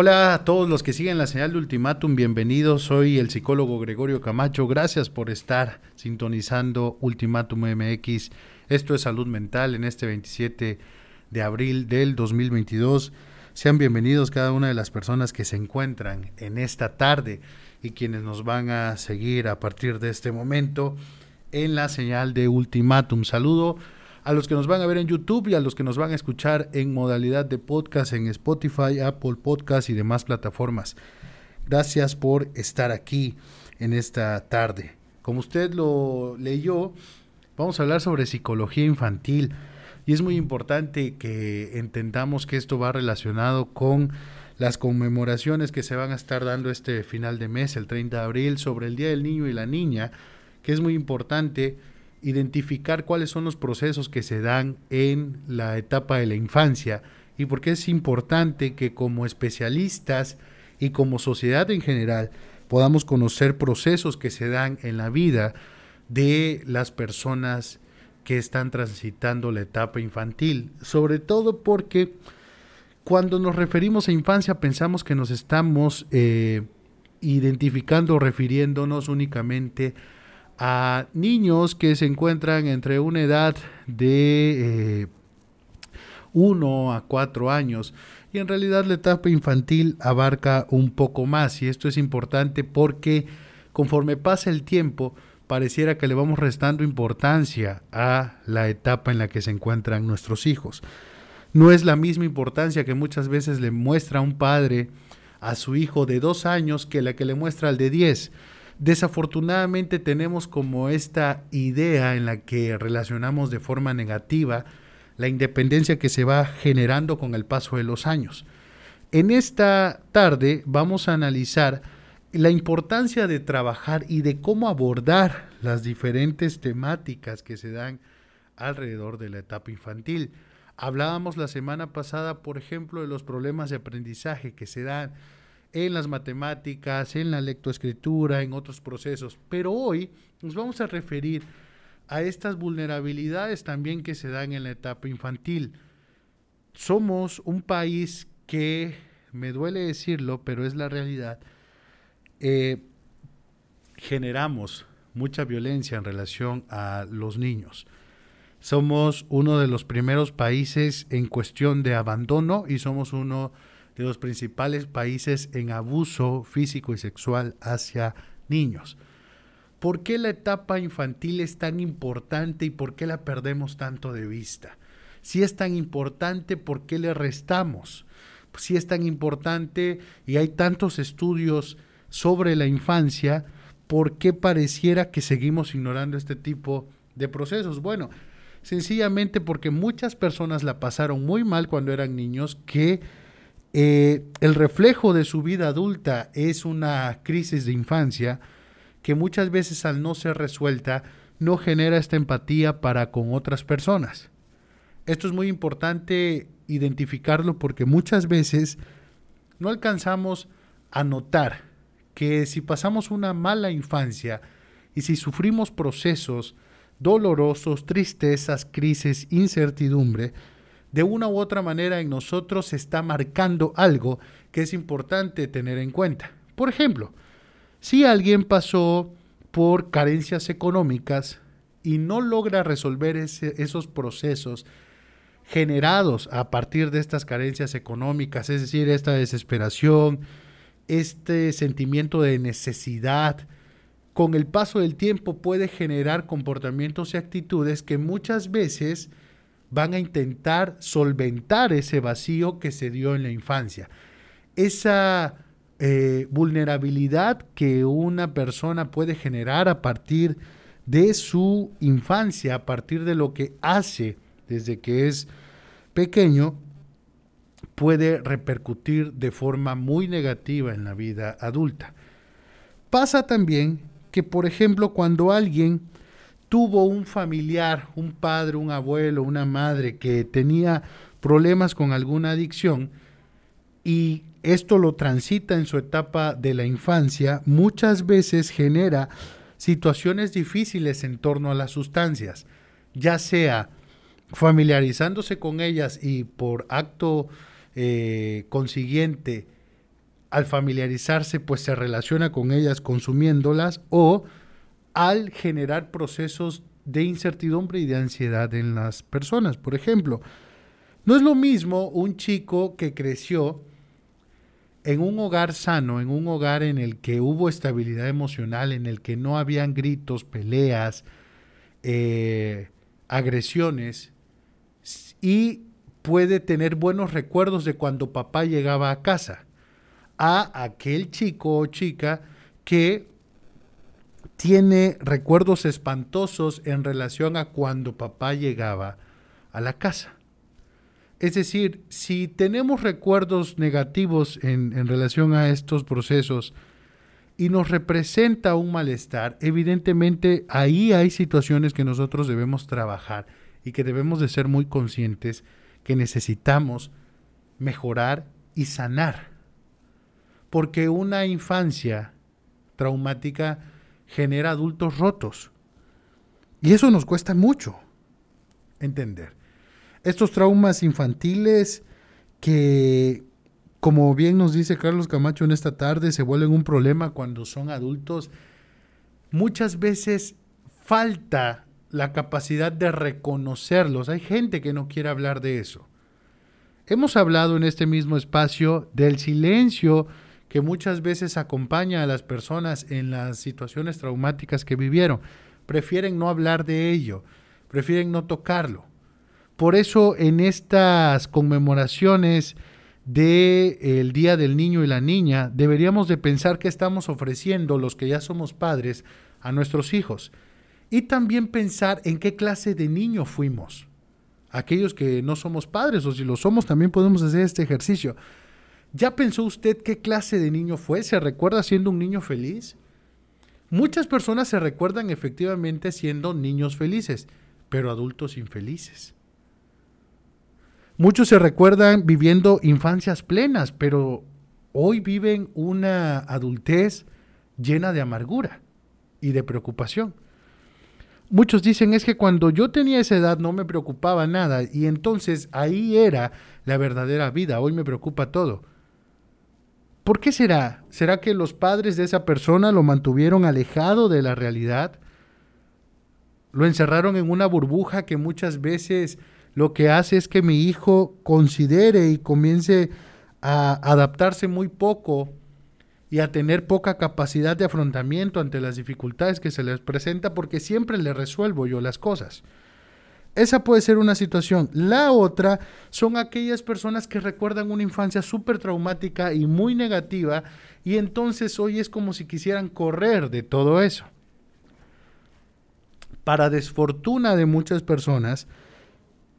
Hola a todos los que siguen la señal de Ultimátum, bienvenidos. Soy el psicólogo Gregorio Camacho. Gracias por estar sintonizando Ultimátum MX. Esto es Salud Mental en este 27 de abril del 2022. Sean bienvenidos cada una de las personas que se encuentran en esta tarde y quienes nos van a seguir a partir de este momento en la señal de Ultimátum. Saludo a los que nos van a ver en YouTube y a los que nos van a escuchar en modalidad de podcast en Spotify, Apple Podcast y demás plataformas. Gracias por estar aquí en esta tarde. Como usted lo leyó, vamos a hablar sobre psicología infantil y es muy importante que entendamos que esto va relacionado con las conmemoraciones que se van a estar dando este final de mes, el 30 de abril, sobre el Día del Niño y la Niña, que es muy importante identificar cuáles son los procesos que se dan en la etapa de la infancia y por qué es importante que como especialistas y como sociedad en general podamos conocer procesos que se dan en la vida de las personas que están transitando la etapa infantil, sobre todo porque cuando nos referimos a infancia pensamos que nos estamos eh, identificando refiriéndonos únicamente a niños que se encuentran entre una edad de 1 eh, a 4 años y en realidad la etapa infantil abarca un poco más y esto es importante porque conforme pasa el tiempo pareciera que le vamos restando importancia a la etapa en la que se encuentran nuestros hijos. No es la misma importancia que muchas veces le muestra un padre a su hijo de dos años que la que le muestra al de 10 Desafortunadamente tenemos como esta idea en la que relacionamos de forma negativa la independencia que se va generando con el paso de los años. En esta tarde vamos a analizar la importancia de trabajar y de cómo abordar las diferentes temáticas que se dan alrededor de la etapa infantil. Hablábamos la semana pasada, por ejemplo, de los problemas de aprendizaje que se dan en las matemáticas, en la lectoescritura, en otros procesos. Pero hoy nos vamos a referir a estas vulnerabilidades también que se dan en la etapa infantil. Somos un país que, me duele decirlo, pero es la realidad, eh, generamos mucha violencia en relación a los niños. Somos uno de los primeros países en cuestión de abandono y somos uno de los principales países en abuso físico y sexual hacia niños. ¿Por qué la etapa infantil es tan importante y por qué la perdemos tanto de vista? Si es tan importante, ¿por qué le restamos? Si es tan importante y hay tantos estudios sobre la infancia, ¿por qué pareciera que seguimos ignorando este tipo de procesos? Bueno, sencillamente porque muchas personas la pasaron muy mal cuando eran niños que eh, el reflejo de su vida adulta es una crisis de infancia que muchas veces al no ser resuelta no genera esta empatía para con otras personas. Esto es muy importante identificarlo porque muchas veces no alcanzamos a notar que si pasamos una mala infancia y si sufrimos procesos dolorosos, tristezas, crisis, incertidumbre, de una u otra manera en nosotros se está marcando algo que es importante tener en cuenta. Por ejemplo, si alguien pasó por carencias económicas y no logra resolver esos procesos generados a partir de estas carencias económicas, es decir, esta desesperación, este sentimiento de necesidad, con el paso del tiempo puede generar comportamientos y actitudes que muchas veces van a intentar solventar ese vacío que se dio en la infancia. Esa eh, vulnerabilidad que una persona puede generar a partir de su infancia, a partir de lo que hace desde que es pequeño, puede repercutir de forma muy negativa en la vida adulta. Pasa también que, por ejemplo, cuando alguien tuvo un familiar, un padre, un abuelo, una madre que tenía problemas con alguna adicción y esto lo transita en su etapa de la infancia, muchas veces genera situaciones difíciles en torno a las sustancias, ya sea familiarizándose con ellas y por acto eh, consiguiente al familiarizarse pues se relaciona con ellas consumiéndolas o al generar procesos de incertidumbre y de ansiedad en las personas. Por ejemplo, no es lo mismo un chico que creció en un hogar sano, en un hogar en el que hubo estabilidad emocional, en el que no habían gritos, peleas, eh, agresiones, y puede tener buenos recuerdos de cuando papá llegaba a casa, a aquel chico o chica que tiene recuerdos espantosos en relación a cuando papá llegaba a la casa. Es decir, si tenemos recuerdos negativos en, en, relación a estos procesos y nos representa un malestar, evidentemente ahí hay situaciones que nosotros debemos trabajar y que debemos de ser muy conscientes que necesitamos mejorar y sanar. Porque una infancia traumática genera adultos rotos. Y eso nos cuesta mucho entender. Estos traumas infantiles que, como bien nos dice Carlos Camacho en esta tarde, se vuelven un problema cuando son adultos, muchas veces falta la capacidad de reconocerlos. Hay gente que no quiere hablar de eso. Hemos hablado en este mismo espacio del silencio que muchas veces acompaña a las personas en las situaciones traumáticas que vivieron. Prefieren no hablar de ello, prefieren no tocarlo. Por eso en estas conmemoraciones del el Día del Niño y la Niña, deberíamos de pensar qué estamos ofreciendo los que ya somos padres a nuestros hijos y también pensar en qué clase de niño fuimos. Aquellos que no somos padres o si lo somos también podemos hacer este ejercicio. ¿Ya pensó usted qué clase de niño fue? ¿Se recuerda siendo un niño feliz? Muchas personas se recuerdan efectivamente siendo niños felices, pero adultos infelices. Muchos se recuerdan viviendo infancias plenas, pero hoy viven una adultez llena de amargura y de preocupación. Muchos dicen es que cuando yo tenía esa edad no me preocupaba nada y entonces ahí era la verdadera vida, hoy me preocupa todo. ¿Por qué será? ¿Será que los padres de esa persona lo mantuvieron alejado de la realidad? Lo encerraron en una burbuja que muchas veces lo que hace es que mi hijo considere y comience a adaptarse muy poco y a tener poca capacidad de afrontamiento ante las dificultades que se les presenta porque siempre le resuelvo yo las cosas. Esa puede ser una situación. La otra son aquellas personas que recuerdan una infancia súper traumática y muy negativa y entonces hoy es como si quisieran correr de todo eso. Para desfortuna de muchas personas,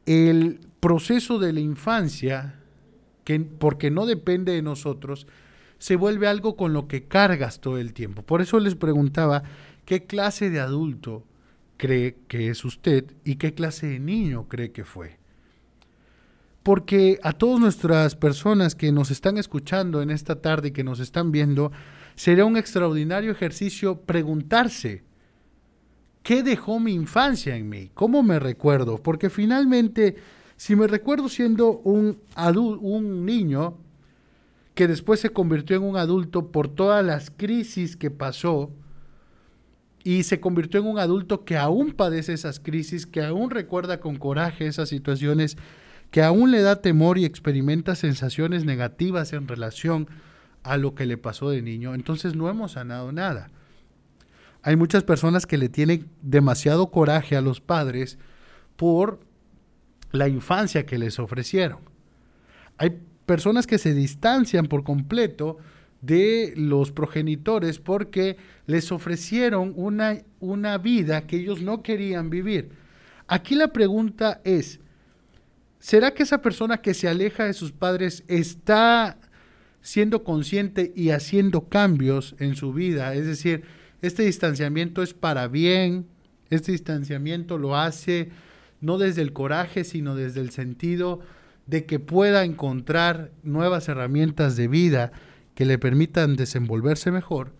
el proceso de la infancia, que, porque no depende de nosotros, se vuelve algo con lo que cargas todo el tiempo. Por eso les preguntaba qué clase de adulto cree que es usted y qué clase de niño cree que fue. Porque a todas nuestras personas que nos están escuchando en esta tarde y que nos están viendo, sería un extraordinario ejercicio preguntarse, ¿qué dejó mi infancia en mí? ¿Cómo me recuerdo? Porque finalmente, si me recuerdo siendo un, un niño, que después se convirtió en un adulto por todas las crisis que pasó y se convirtió en un adulto que aún padece esas crisis, que aún recuerda con coraje esas situaciones, que aún le da temor y experimenta sensaciones negativas en relación a lo que le pasó de niño. Entonces no hemos sanado nada. Hay muchas personas que le tienen demasiado coraje a los padres por la infancia que les ofrecieron. Hay personas que se distancian por completo de los progenitores porque les ofrecieron una, una vida que ellos no querían vivir. Aquí la pregunta es, ¿será que esa persona que se aleja de sus padres está siendo consciente y haciendo cambios en su vida? Es decir, este distanciamiento es para bien, este distanciamiento lo hace no desde el coraje, sino desde el sentido de que pueda encontrar nuevas herramientas de vida que le permitan desenvolverse mejor,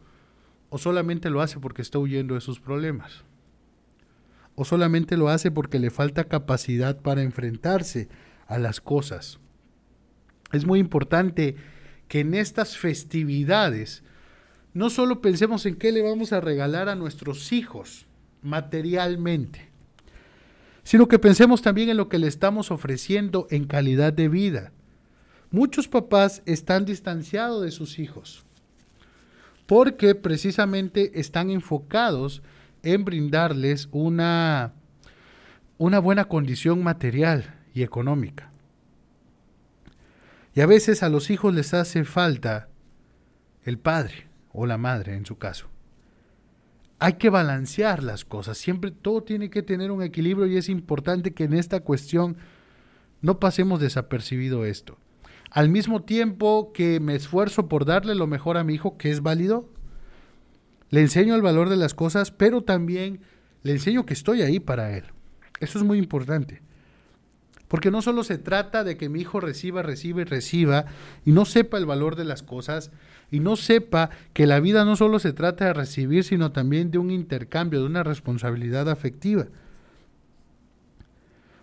o solamente lo hace porque está huyendo de sus problemas, o solamente lo hace porque le falta capacidad para enfrentarse a las cosas. Es muy importante que en estas festividades no solo pensemos en qué le vamos a regalar a nuestros hijos materialmente, sino que pensemos también en lo que le estamos ofreciendo en calidad de vida. Muchos papás están distanciados de sus hijos porque precisamente están enfocados en brindarles una, una buena condición material y económica. Y a veces a los hijos les hace falta el padre o la madre en su caso. Hay que balancear las cosas, siempre todo tiene que tener un equilibrio y es importante que en esta cuestión no pasemos desapercibido esto. Al mismo tiempo que me esfuerzo por darle lo mejor a mi hijo, que es válido, le enseño el valor de las cosas, pero también le enseño que estoy ahí para él. Eso es muy importante. Porque no solo se trata de que mi hijo reciba, reciba y reciba y no sepa el valor de las cosas y no sepa que la vida no solo se trata de recibir, sino también de un intercambio, de una responsabilidad afectiva.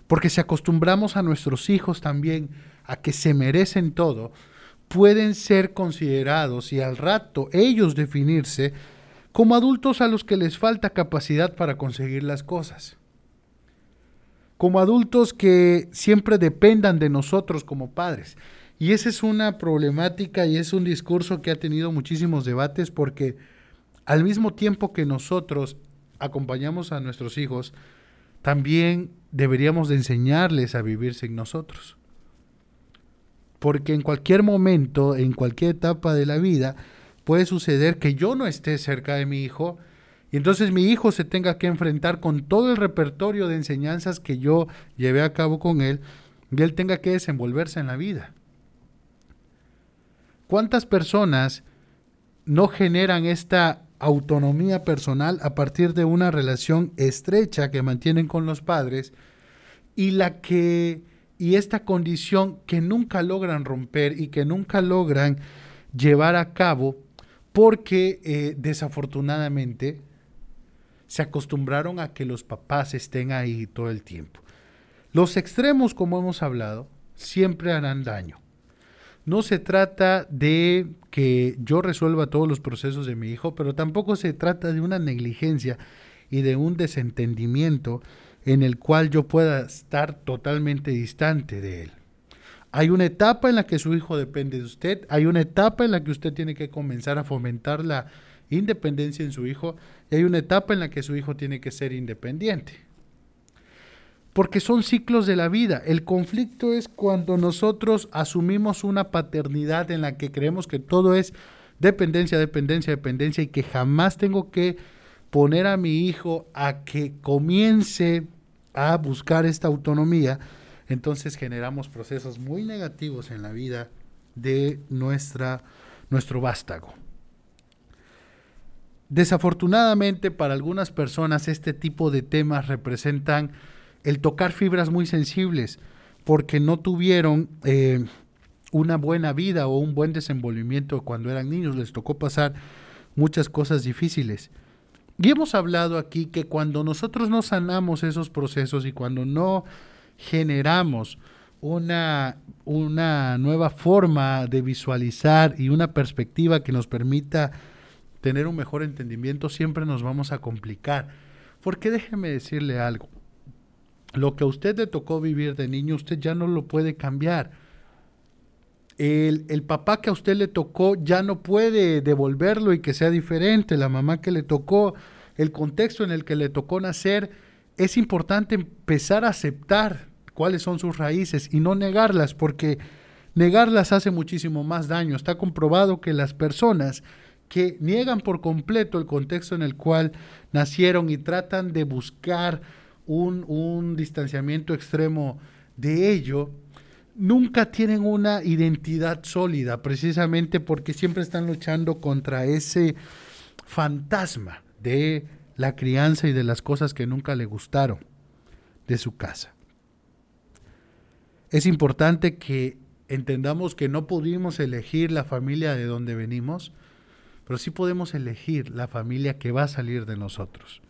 Porque si acostumbramos a nuestros hijos también a que se merecen todo, pueden ser considerados y al rato ellos definirse como adultos a los que les falta capacidad para conseguir las cosas como adultos que siempre dependan de nosotros como padres. Y esa es una problemática y es un discurso que ha tenido muchísimos debates porque al mismo tiempo que nosotros acompañamos a nuestros hijos, también deberíamos de enseñarles a vivir sin nosotros. Porque en cualquier momento, en cualquier etapa de la vida, puede suceder que yo no esté cerca de mi hijo y entonces mi hijo se tenga que enfrentar con todo el repertorio de enseñanzas que yo llevé a cabo con él y él tenga que desenvolverse en la vida. ¿Cuántas personas no generan esta autonomía personal a partir de una relación estrecha que mantienen con los padres y la que y esta condición que nunca logran romper y que nunca logran llevar a cabo porque eh, desafortunadamente se acostumbraron a que los papás estén ahí todo el tiempo. Los extremos, como hemos hablado, siempre harán daño. No se trata de que yo resuelva todos los procesos de mi hijo, pero tampoco se trata de una negligencia y de un desentendimiento en el cual yo pueda estar totalmente distante de él. Hay una etapa en la que su hijo depende de usted, hay una etapa en la que usted tiene que comenzar a fomentar la independencia en su hijo y hay una etapa en la que su hijo tiene que ser independiente. Porque son ciclos de la vida. El conflicto es cuando nosotros asumimos una paternidad en la que creemos que todo es dependencia, dependencia, dependencia y que jamás tengo que poner a mi hijo a que comience a buscar esta autonomía, entonces generamos procesos muy negativos en la vida de nuestra, nuestro vástago. Desafortunadamente para algunas personas este tipo de temas representan el tocar fibras muy sensibles porque no tuvieron eh, una buena vida o un buen desenvolvimiento cuando eran niños, les tocó pasar muchas cosas difíciles. Y hemos hablado aquí que cuando nosotros no sanamos esos procesos y cuando no generamos una, una nueva forma de visualizar y una perspectiva que nos permita tener un mejor entendimiento, siempre nos vamos a complicar. Porque déjeme decirle algo. Lo que a usted le tocó vivir de niño, usted ya no lo puede cambiar. El, el, papá que a usted le tocó ya no puede devolverlo y que sea diferente. La mamá que le tocó, el contexto en el que le tocó nacer, es importante empezar a aceptar cuáles son sus raíces y no negarlas, porque negarlas hace muchísimo más daño. Está comprobado que las personas que niegan por completo el contexto en el cual nacieron y tratan de buscar un, un distanciamiento extremo de ello, nunca tienen una identidad sólida, precisamente porque siempre están luchando contra ese fantasma de la crianza y de las cosas que nunca le gustaron de su casa. Es importante que entendamos que no pudimos elegir la familia de donde venimos, pero sí podemos elegir la familia que va a salir de nosotros.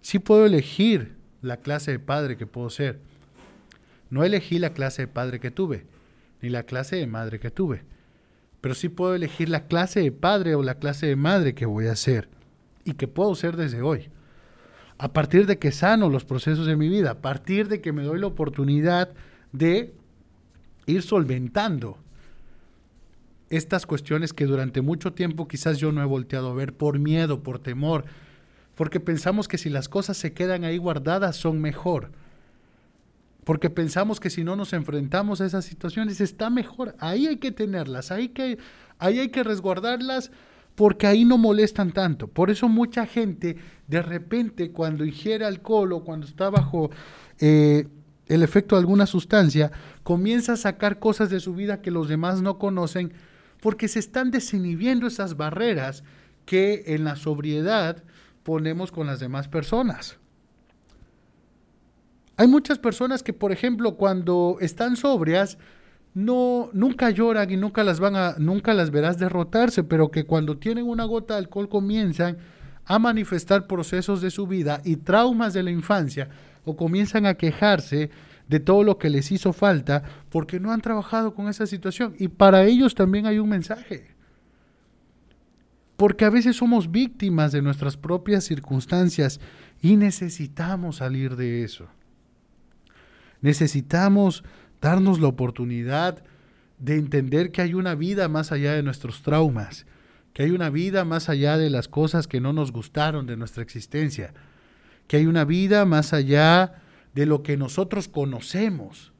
Sí puedo elegir la clase de padre que puedo ser. No elegí la clase de padre que tuve, ni la clase de madre que tuve, pero sí puedo elegir la clase de padre o la clase de madre que voy a ser y que puedo ser desde hoy. A partir de que sano los procesos de mi vida, a partir de que me doy la oportunidad de ir solventando estas cuestiones que durante mucho tiempo quizás yo no he volteado a ver por miedo, por temor, porque pensamos que si las cosas se quedan ahí guardadas son mejor porque pensamos que si no nos enfrentamos a esas situaciones está mejor. Ahí hay que tenerlas, ahí, ahí hay que resguardarlas porque ahí no molestan tanto. Por eso mucha gente de repente cuando ingiere alcohol o cuando está bajo eh, el efecto de alguna sustancia, comienza a sacar cosas de su vida que los demás no conocen porque se están desinhibiendo esas barreras que en la sobriedad ponemos con las demás personas. Hay muchas personas que, por ejemplo, cuando están sobrias, no, nunca lloran y nunca las van a, nunca las verás derrotarse, pero que cuando tienen una gota de alcohol comienzan a manifestar procesos de su vida y traumas de la infancia o comienzan a quejarse de todo lo que les hizo falta porque no han trabajado con esa situación. Y para ellos también hay un mensaje. Porque a veces somos víctimas de nuestras propias circunstancias y necesitamos salir de eso. Necesitamos darnos la oportunidad de entender que hay una vida más allá de nuestros traumas, que hay una vida más allá de las cosas que no nos gustaron de nuestra existencia, que hay una vida más allá de lo que nosotros conocemos.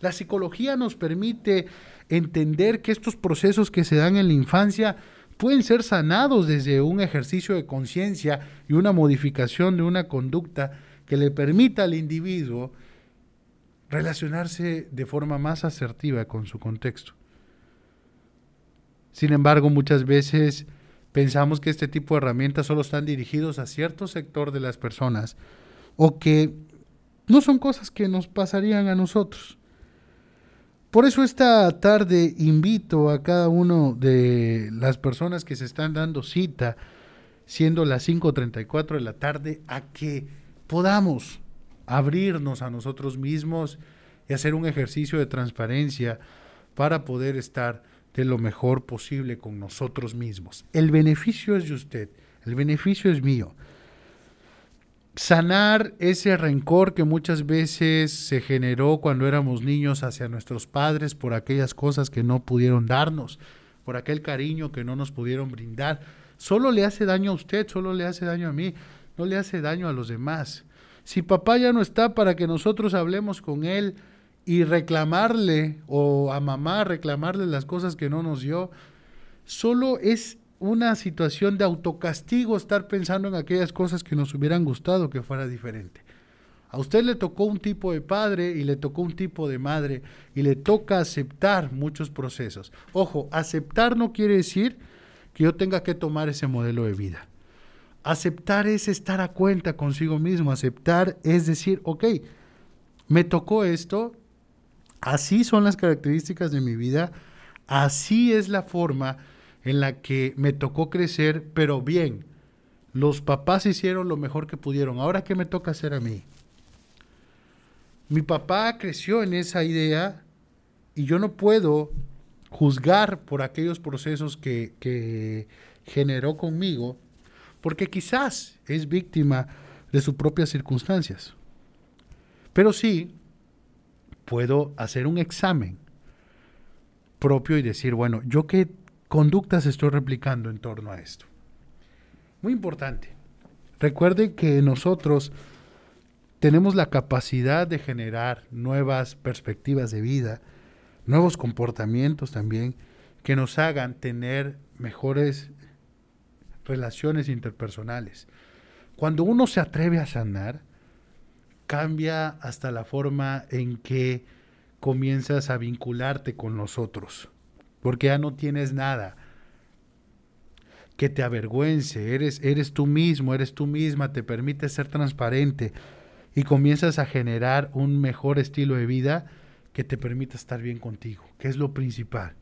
La psicología nos permite entender que estos procesos que se dan en la infancia pueden ser sanados desde un ejercicio de conciencia y una modificación de una conducta que le permita al individuo relacionarse de forma más asertiva con su contexto. Sin embargo, muchas veces pensamos que este tipo de herramientas solo están dirigidos a cierto sector de las personas o que no son cosas que nos pasarían a nosotros. Por eso esta tarde invito a cada uno de las personas que se están dando cita, siendo las 5.34 de la tarde, a que podamos abrirnos a nosotros mismos y hacer un ejercicio de transparencia para poder estar de lo mejor posible con nosotros mismos. El beneficio es de usted, el beneficio es mío. Sanar ese rencor que muchas veces se generó cuando éramos niños hacia nuestros padres por aquellas cosas que no pudieron darnos, por aquel cariño que no nos pudieron brindar, solo le hace daño a usted, solo le hace daño a mí, no le hace daño a los demás. Si papá ya no está para que nosotros hablemos con él y reclamarle o a mamá reclamarle las cosas que no nos dio, solo es una situación de autocastigo estar pensando en aquellas cosas que nos hubieran gustado que fuera diferente. A usted le tocó un tipo de padre y le tocó un tipo de madre y le toca aceptar muchos procesos. Ojo, aceptar no quiere decir que yo tenga que tomar ese modelo de vida. Aceptar es estar a cuenta consigo mismo. Aceptar es decir, ok, me tocó esto, así son las características de mi vida, así es la forma en la que me tocó crecer, pero bien, los papás hicieron lo mejor que pudieron. Ahora, ¿qué me toca hacer a mí? Mi papá creció en esa idea y yo no puedo juzgar por aquellos procesos que, que generó conmigo porque quizás es víctima de sus propias circunstancias. Pero sí puedo hacer un examen propio y decir, bueno, ¿yo qué conductas estoy replicando en torno a esto? Muy importante. Recuerde que nosotros tenemos la capacidad de generar nuevas perspectivas de vida, nuevos comportamientos también, que nos hagan tener mejores relaciones interpersonales. Cuando uno se atreve a sanar, cambia hasta la forma en que comienzas a vincularte con los otros, porque ya no tienes nada que te avergüence, eres, eres tú mismo, eres tú misma, te permite ser transparente y comienzas a generar un mejor estilo de vida que te permita estar bien contigo, que es lo principal,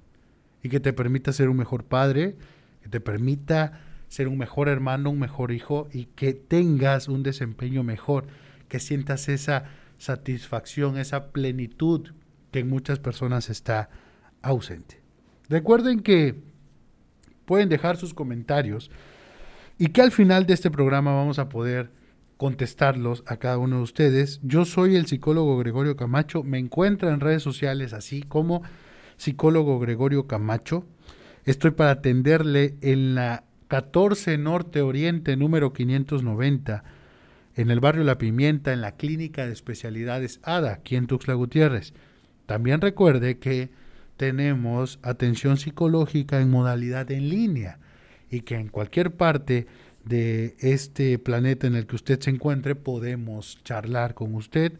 y que te permita ser un mejor padre, que te permita ser un mejor hermano, un mejor hijo y que tengas un desempeño mejor, que sientas esa satisfacción, esa plenitud que en muchas personas está ausente. Recuerden que pueden dejar sus comentarios y que al final de este programa vamos a poder contestarlos a cada uno de ustedes. Yo soy el psicólogo Gregorio Camacho, me encuentra en redes sociales así como psicólogo Gregorio Camacho. Estoy para atenderle en la 14 Norte Oriente número 590 en el barrio La Pimienta en la Clínica de Especialidades ADA, aquí en Tuxtla Gutiérrez. También recuerde que tenemos atención psicológica en modalidad en línea y que en cualquier parte de este planeta en el que usted se encuentre podemos charlar con usted.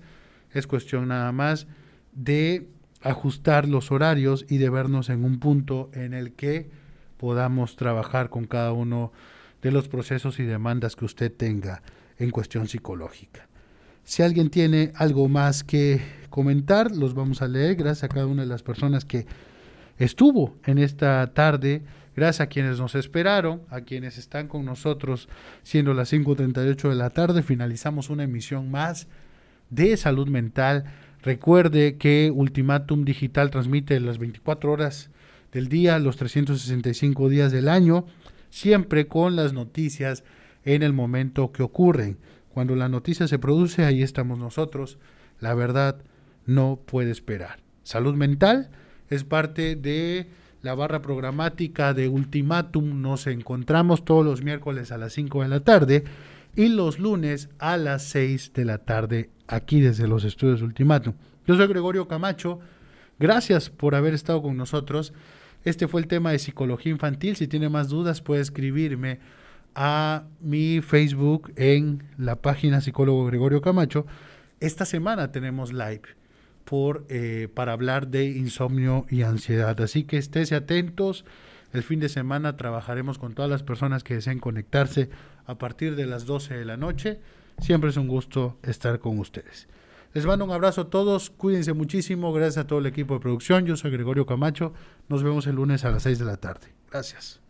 Es cuestión nada más de ajustar los horarios y de vernos en un punto en el que podamos trabajar con cada uno de los procesos y demandas que usted tenga en cuestión psicológica. Si alguien tiene algo más que comentar, los vamos a leer. Gracias a cada una de las personas que estuvo en esta tarde. Gracias a quienes nos esperaron, a quienes están con nosotros, siendo las 5.38 de la tarde. Finalizamos una emisión más de salud mental. Recuerde que Ultimatum Digital transmite las 24 horas del día, los 365 días del año, siempre con las noticias en el momento que ocurren. Cuando la noticia se produce, ahí estamos nosotros. La verdad no puede esperar. Salud mental es parte de la barra programática de Ultimatum. Nos encontramos todos los miércoles a las 5 de la tarde y los lunes a las 6 de la tarde aquí desde los estudios Ultimatum. Yo soy Gregorio Camacho. Gracias por haber estado con nosotros. Este fue el tema de psicología infantil. Si tiene más dudas puede escribirme a mi Facebook en la página psicólogo Gregorio Camacho. Esta semana tenemos live eh, para hablar de insomnio y ansiedad. Así que estése atentos. El fin de semana trabajaremos con todas las personas que deseen conectarse a partir de las 12 de la noche. Siempre es un gusto estar con ustedes. Les mando un abrazo a todos, cuídense muchísimo, gracias a todo el equipo de producción. Yo soy Gregorio Camacho, nos vemos el lunes a las 6 de la tarde. Gracias.